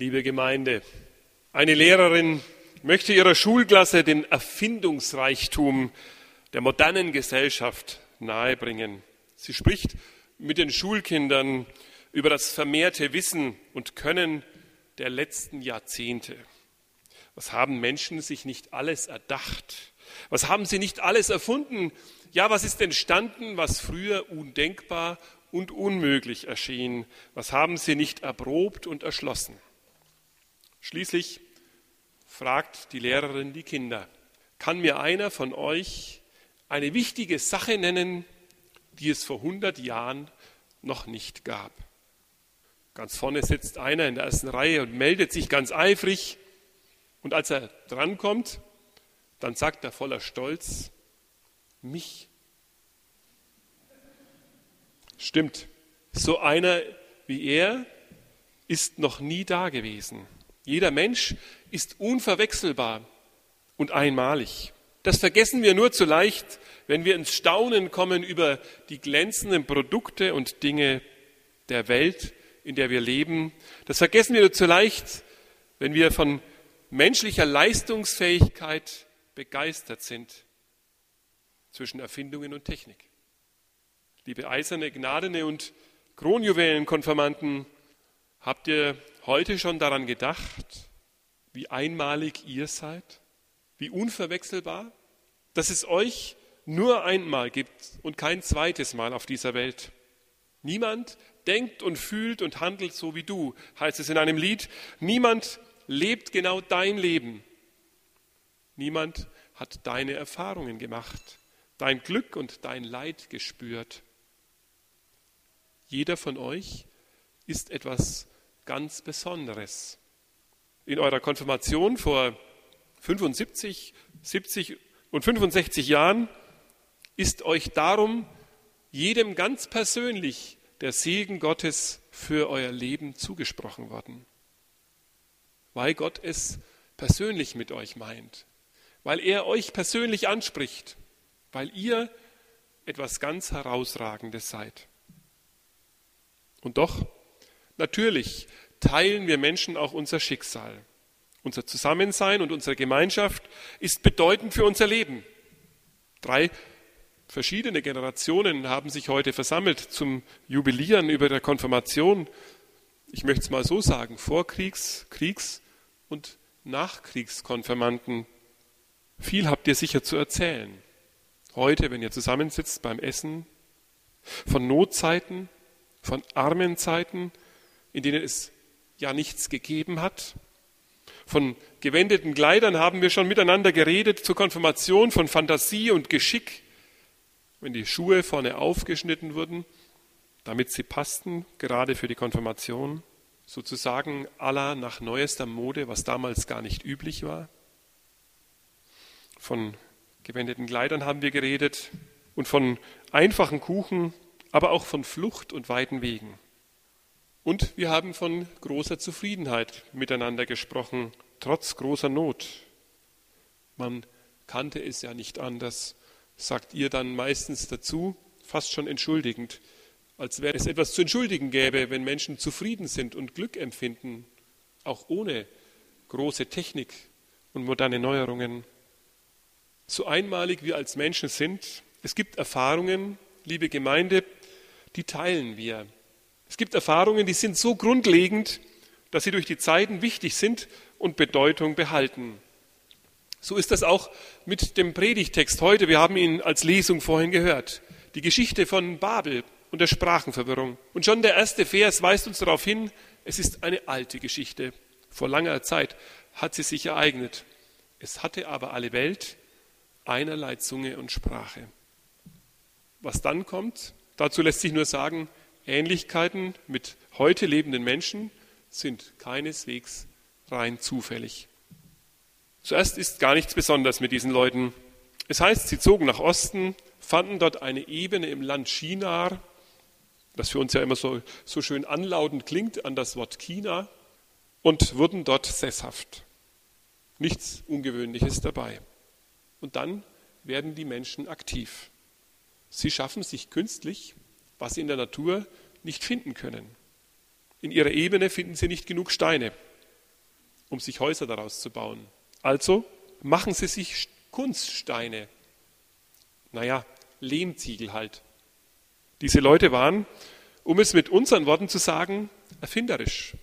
Liebe Gemeinde, eine Lehrerin möchte ihrer Schulklasse den Erfindungsreichtum der modernen Gesellschaft nahebringen. Sie spricht mit den Schulkindern über das vermehrte Wissen und Können der letzten Jahrzehnte. Was haben Menschen sich nicht alles erdacht? Was haben sie nicht alles erfunden? Ja, was ist entstanden, was früher undenkbar und unmöglich erschien? Was haben sie nicht erprobt und erschlossen? Schließlich fragt die Lehrerin die Kinder, kann mir einer von euch eine wichtige Sache nennen, die es vor 100 Jahren noch nicht gab? Ganz vorne sitzt einer in der ersten Reihe und meldet sich ganz eifrig. Und als er drankommt, dann sagt er voller Stolz, mich. Stimmt, so einer wie er ist noch nie da gewesen. Jeder Mensch ist unverwechselbar und einmalig. Das vergessen wir nur zu leicht, wenn wir ins Staunen kommen über die glänzenden Produkte und Dinge der Welt, in der wir leben. Das vergessen wir nur zu leicht, wenn wir von menschlicher Leistungsfähigkeit begeistert sind zwischen Erfindungen und Technik. Liebe eiserne, gnadene und Kronjuwelenkonfirmanden, habt ihr heute schon daran gedacht, wie einmalig ihr seid, wie unverwechselbar, dass es euch nur einmal gibt und kein zweites Mal auf dieser Welt. Niemand denkt und fühlt und handelt so wie du, heißt es in einem Lied. Niemand lebt genau dein Leben. Niemand hat deine Erfahrungen gemacht, dein Glück und dein Leid gespürt. Jeder von euch ist etwas ganz Besonderes. In eurer Konfirmation vor 75, 70 und 65 Jahren ist euch darum jedem ganz persönlich der Segen Gottes für euer Leben zugesprochen worden weil Gott es persönlich mit euch meint, weil er euch persönlich anspricht, weil ihr etwas ganz Herausragendes seid. Und doch, natürlich teilen wir Menschen auch unser Schicksal. Unser Zusammensein und unsere Gemeinschaft ist bedeutend für unser Leben. Drei verschiedene Generationen haben sich heute versammelt zum Jubilieren über der Konfirmation. Ich möchte es mal so sagen, Vorkriegs-, Kriegs- und Nachkriegskonfirmanden. Viel habt ihr sicher zu erzählen. Heute, wenn ihr zusammensitzt beim Essen, von Notzeiten, von armen Zeiten, in denen es ja nichts gegeben hat. Von gewendeten Kleidern haben wir schon miteinander geredet zur Konfirmation, von Fantasie und Geschick, wenn die Schuhe vorne aufgeschnitten wurden, damit sie passten, gerade für die Konfirmation sozusagen aller nach neuester Mode, was damals gar nicht üblich war. Von gewendeten Kleidern haben wir geredet und von einfachen Kuchen, aber auch von Flucht und weiten Wegen. Und wir haben von großer Zufriedenheit miteinander gesprochen, trotz großer Not. Man kannte es ja nicht anders, sagt ihr dann meistens dazu, fast schon entschuldigend als wäre es etwas zu entschuldigen gäbe, wenn Menschen zufrieden sind und Glück empfinden, auch ohne große Technik und moderne Neuerungen. So einmalig wir als Menschen sind, es gibt Erfahrungen, liebe Gemeinde, die teilen wir. Es gibt Erfahrungen, die sind so grundlegend, dass sie durch die Zeiten wichtig sind und Bedeutung behalten. So ist das auch mit dem Predigtext heute. Wir haben ihn als Lesung vorhin gehört. Die Geschichte von Babel, und der Sprachenverwirrung. Und schon der erste Vers weist uns darauf hin, es ist eine alte Geschichte. Vor langer Zeit hat sie sich ereignet. Es hatte aber alle Welt einerlei Zunge und Sprache. Was dann kommt, dazu lässt sich nur sagen, Ähnlichkeiten mit heute lebenden Menschen sind keineswegs rein zufällig. Zuerst ist gar nichts Besonderes mit diesen Leuten. Es heißt, sie zogen nach Osten, fanden dort eine Ebene im Land Shinar, das für uns ja immer so, so schön anlautend klingt an das Wort China, und wurden dort sesshaft. Nichts Ungewöhnliches dabei. Und dann werden die Menschen aktiv. Sie schaffen sich künstlich, was sie in der Natur nicht finden können. In ihrer Ebene finden sie nicht genug Steine. um sich Häuser daraus zu bauen. Also machen sie sich Kunststeine. Naja, Lehmziegel halt. Diese Leute waren, um es mit unseren Worten zu sagen, erfinderisch.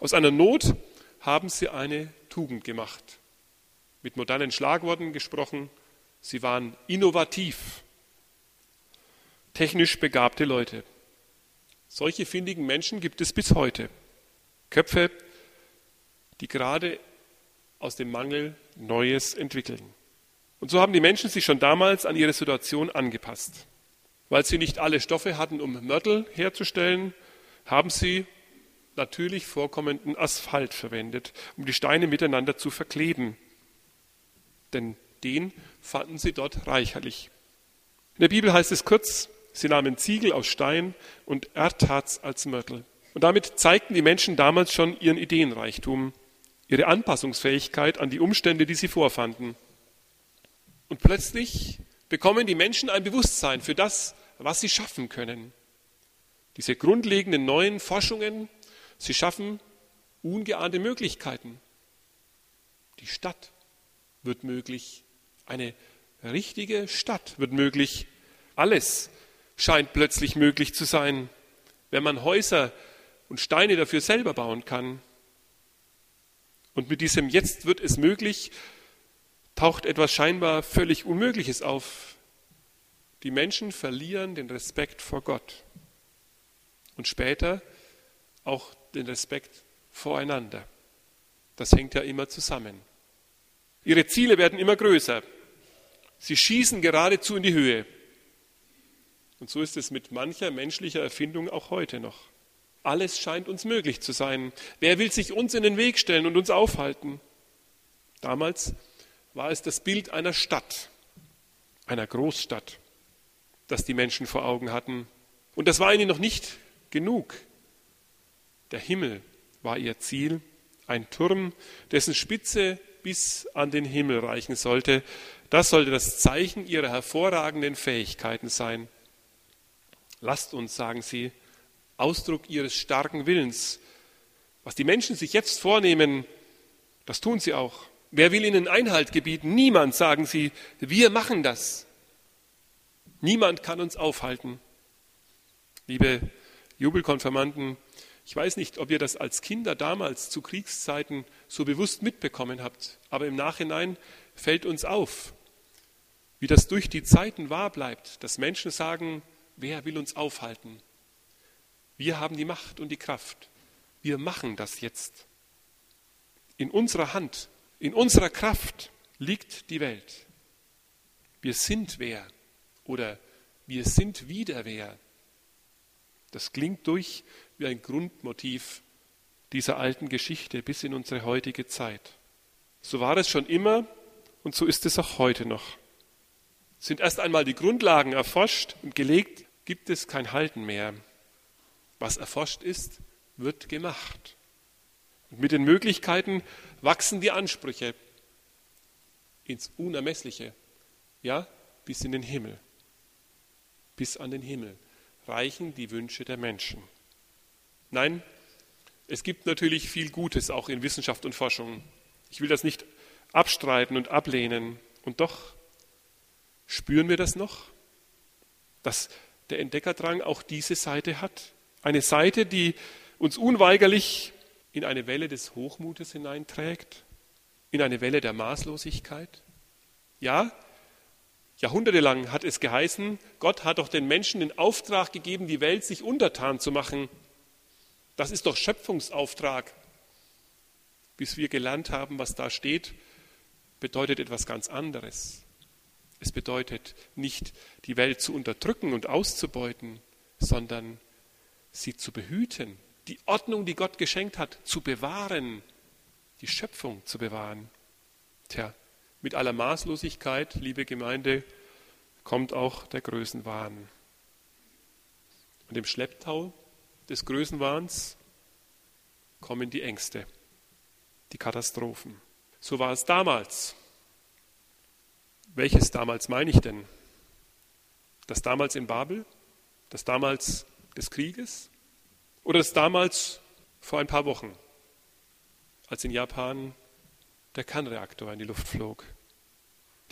Aus einer Not haben sie eine Tugend gemacht. Mit modernen Schlagworten gesprochen, sie waren innovativ, technisch begabte Leute. Solche findigen Menschen gibt es bis heute. Köpfe, die gerade aus dem Mangel Neues entwickeln. Und so haben die Menschen sich schon damals an ihre Situation angepasst. Weil sie nicht alle Stoffe hatten, um Mörtel herzustellen, haben sie natürlich vorkommenden Asphalt verwendet, um die Steine miteinander zu verkleben. Denn den fanden sie dort reicherlich. In der Bibel heißt es kurz, sie nahmen Ziegel aus Stein und Erdharz als Mörtel. Und damit zeigten die Menschen damals schon ihren Ideenreichtum, ihre Anpassungsfähigkeit an die Umstände, die sie vorfanden. Und plötzlich bekommen die Menschen ein Bewusstsein für das, was sie schaffen können. Diese grundlegenden neuen Forschungen, sie schaffen ungeahnte Möglichkeiten. Die Stadt wird möglich, eine richtige Stadt wird möglich. Alles scheint plötzlich möglich zu sein, wenn man Häuser und Steine dafür selber bauen kann. Und mit diesem Jetzt wird es möglich, taucht etwas scheinbar völlig Unmögliches auf. Die Menschen verlieren den Respekt vor Gott und später auch den Respekt voreinander. Das hängt ja immer zusammen. Ihre Ziele werden immer größer. Sie schießen geradezu in die Höhe. Und so ist es mit mancher menschlicher Erfindung auch heute noch. Alles scheint uns möglich zu sein. Wer will sich uns in den Weg stellen und uns aufhalten? Damals war es das Bild einer Stadt, einer Großstadt, das die Menschen vor Augen hatten. Und das war ihnen noch nicht genug. Der Himmel war ihr Ziel, ein Turm, dessen Spitze bis an den Himmel reichen sollte. Das sollte das Zeichen ihrer hervorragenden Fähigkeiten sein. Lasst uns, sagen sie, Ausdruck ihres starken Willens. Was die Menschen sich jetzt vornehmen, das tun sie auch. Wer will ihnen Einhalt gebieten? Niemand, sagen sie. Wir machen das. Niemand kann uns aufhalten. Liebe Jubelkonfirmanden, ich weiß nicht, ob ihr das als Kinder damals zu Kriegszeiten so bewusst mitbekommen habt, aber im Nachhinein fällt uns auf, wie das durch die Zeiten wahr bleibt, dass Menschen sagen, wer will uns aufhalten? Wir haben die Macht und die Kraft. Wir machen das jetzt. In unserer Hand, in unserer Kraft liegt die Welt. Wir sind wer oder wir sind wieder wer. Das klingt durch wie ein Grundmotiv dieser alten Geschichte bis in unsere heutige Zeit. So war es schon immer und so ist es auch heute noch. Sind erst einmal die Grundlagen erforscht und gelegt, gibt es kein Halten mehr. Was erforscht ist, wird gemacht. Und mit den Möglichkeiten wachsen die Ansprüche ins Unermessliche, ja, bis in den Himmel. Bis an den Himmel reichen die Wünsche der Menschen. Nein, es gibt natürlich viel Gutes auch in Wissenschaft und Forschung. Ich will das nicht abstreiten und ablehnen. Und doch spüren wir das noch, dass der Entdeckerdrang auch diese Seite hat. Eine Seite, die uns unweigerlich in eine Welle des Hochmutes hineinträgt, in eine Welle der Maßlosigkeit. Ja, jahrhundertelang hat es geheißen, Gott hat doch den Menschen den Auftrag gegeben, die Welt sich untertan zu machen. Das ist doch Schöpfungsauftrag. Bis wir gelernt haben, was da steht, bedeutet etwas ganz anderes. Es bedeutet nicht, die Welt zu unterdrücken und auszubeuten, sondern sie zu behüten, die Ordnung, die Gott geschenkt hat, zu bewahren, die Schöpfung zu bewahren. Tja, mit aller Maßlosigkeit, liebe Gemeinde, kommt auch der Größenwahn. Und im Schlepptau des Größenwahns kommen die Ängste, die Katastrophen. So war es damals. Welches damals meine ich denn? Das damals in Babel? Das damals des Krieges oder das damals vor ein paar Wochen, als in Japan der Kernreaktor in die Luft flog.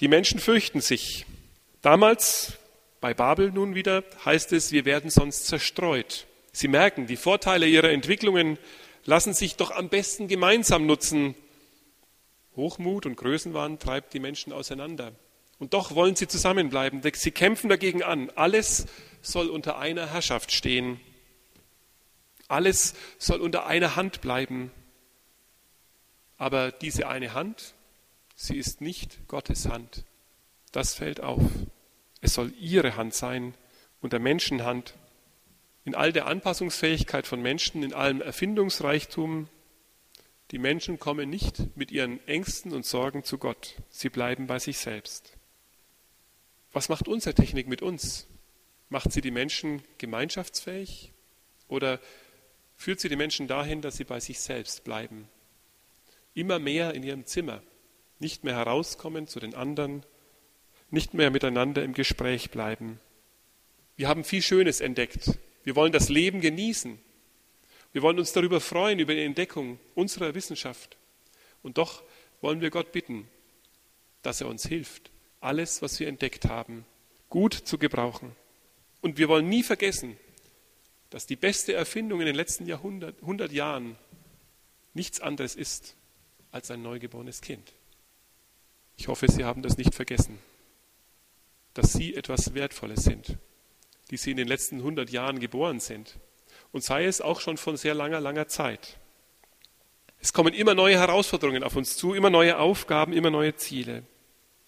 Die Menschen fürchten sich. Damals bei Babel nun wieder heißt es, wir werden sonst zerstreut. Sie merken, die Vorteile ihrer Entwicklungen lassen sich doch am besten gemeinsam nutzen. Hochmut und Größenwahn treibt die Menschen auseinander. Und doch wollen sie zusammenbleiben. Sie kämpfen dagegen an. Alles soll unter einer Herrschaft stehen. Alles soll unter einer Hand bleiben. Aber diese eine Hand, sie ist nicht Gottes Hand. Das fällt auf. Es soll ihre Hand sein und der Menschenhand. In all der Anpassungsfähigkeit von Menschen, in allem Erfindungsreichtum, die Menschen kommen nicht mit ihren Ängsten und Sorgen zu Gott. Sie bleiben bei sich selbst. Was macht unsere Technik mit uns? Macht sie die Menschen gemeinschaftsfähig oder führt sie die Menschen dahin, dass sie bei sich selbst bleiben? immer mehr in ihrem Zimmer, nicht mehr herauskommen zu den anderen, nicht mehr miteinander im Gespräch bleiben. Wir haben viel Schönes entdeckt. Wir wollen das Leben genießen. Wir wollen uns darüber freuen, über die Entdeckung unserer Wissenschaft. Und doch wollen wir Gott bitten, dass er uns hilft, alles, was wir entdeckt haben, gut zu gebrauchen. Und wir wollen nie vergessen, dass die beste Erfindung in den letzten Jahrhundert, 100 Jahren nichts anderes ist als ein neugeborenes Kind. Ich hoffe, Sie haben das nicht vergessen, dass Sie etwas Wertvolles sind, die Sie in den letzten 100 Jahren geboren sind. Und sei es auch schon von sehr langer, langer Zeit. Es kommen immer neue Herausforderungen auf uns zu, immer neue Aufgaben, immer neue Ziele.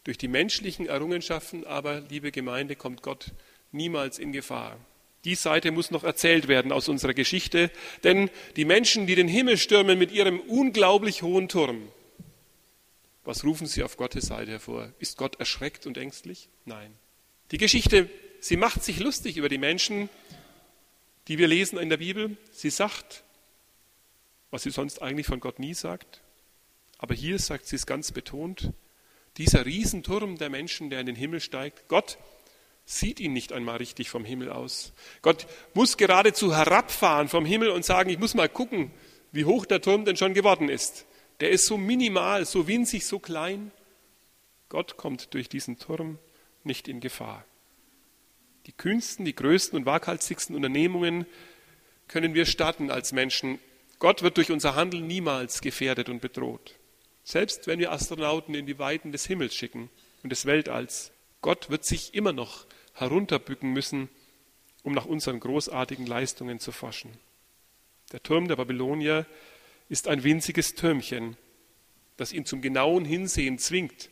Durch die menschlichen Errungenschaften aber, liebe Gemeinde, kommt Gott niemals in Gefahr. Die Seite muss noch erzählt werden aus unserer Geschichte, denn die Menschen, die den Himmel stürmen mit ihrem unglaublich hohen Turm, was rufen sie auf Gottes Seite hervor? Ist Gott erschreckt und ängstlich? Nein. Die Geschichte, sie macht sich lustig über die Menschen, die wir lesen in der Bibel. Sie sagt, was sie sonst eigentlich von Gott nie sagt. Aber hier sagt sie es ganz betont. Dieser Riesenturm der Menschen, der in den Himmel steigt, Gott sieht ihn nicht einmal richtig vom Himmel aus. Gott muss geradezu herabfahren vom Himmel und sagen, ich muss mal gucken, wie hoch der Turm denn schon geworden ist. Der ist so minimal, so winzig, so klein. Gott kommt durch diesen Turm nicht in Gefahr. Die kühnsten, die größten und waghalsigsten Unternehmungen können wir starten als Menschen. Gott wird durch unser Handeln niemals gefährdet und bedroht. Selbst wenn wir Astronauten in die Weiten des Himmels schicken und des Weltalls, Gott wird sich immer noch herunterbücken müssen, um nach unseren großartigen Leistungen zu forschen. Der Turm der Babylonier ist ein winziges Türmchen, das ihn zum genauen Hinsehen zwingt,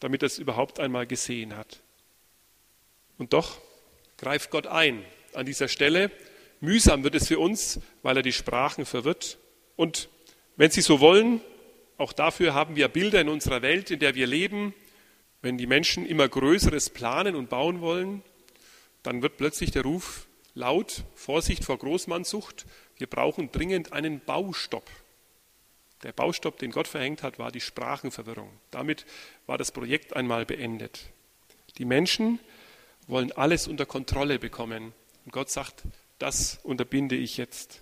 damit er es überhaupt einmal gesehen hat. Und doch greift Gott ein an dieser Stelle. Mühsam wird es für uns, weil er die Sprachen verwirrt. Und wenn Sie so wollen, auch dafür haben wir Bilder in unserer Welt, in der wir leben, wenn die Menschen immer Größeres planen und bauen wollen, dann wird plötzlich der Ruf laut, Vorsicht vor Großmannsucht, wir brauchen dringend einen Baustopp. Der Baustopp, den Gott verhängt hat, war die Sprachenverwirrung. Damit war das Projekt einmal beendet. Die Menschen wollen alles unter Kontrolle bekommen. Und Gott sagt, das unterbinde ich jetzt.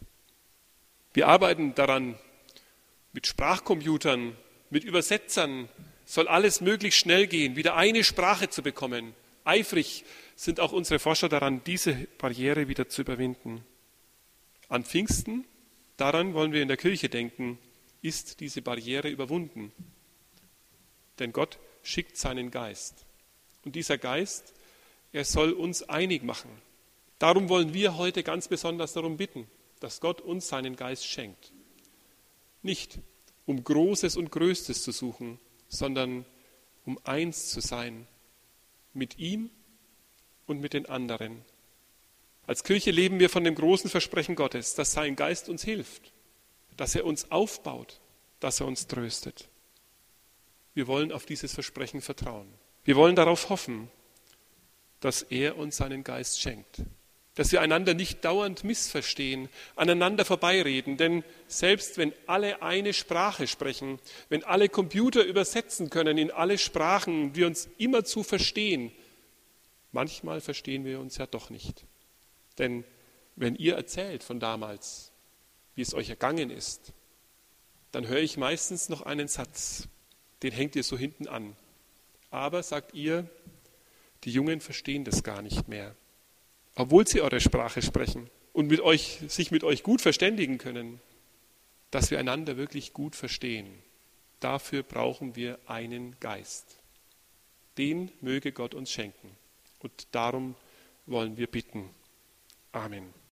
Wir arbeiten daran mit Sprachcomputern, mit Übersetzern, soll alles möglichst schnell gehen, wieder eine Sprache zu bekommen. Eifrig sind auch unsere Forscher daran, diese Barriere wieder zu überwinden. An Pfingsten, daran wollen wir in der Kirche denken, ist diese Barriere überwunden. Denn Gott schickt seinen Geist. Und dieser Geist, er soll uns einig machen. Darum wollen wir heute ganz besonders darum bitten, dass Gott uns seinen Geist schenkt. Nicht um Großes und Größtes zu suchen, sondern um eins zu sein mit ihm und mit den anderen. Als Kirche leben wir von dem großen Versprechen Gottes, dass sein Geist uns hilft, dass er uns aufbaut, dass er uns tröstet. Wir wollen auf dieses Versprechen vertrauen. Wir wollen darauf hoffen, dass er uns seinen Geist schenkt dass wir einander nicht dauernd missverstehen, aneinander vorbeireden. Denn selbst wenn alle eine Sprache sprechen, wenn alle Computer übersetzen können in alle Sprachen, wir uns immer zu verstehen, manchmal verstehen wir uns ja doch nicht. Denn wenn ihr erzählt von damals, wie es euch ergangen ist, dann höre ich meistens noch einen Satz, den hängt ihr so hinten an. Aber, sagt ihr, die Jungen verstehen das gar nicht mehr. Obwohl sie eure Sprache sprechen und mit euch, sich mit euch gut verständigen können, dass wir einander wirklich gut verstehen. Dafür brauchen wir einen Geist. Den möge Gott uns schenken. Und darum wollen wir bitten. Amen.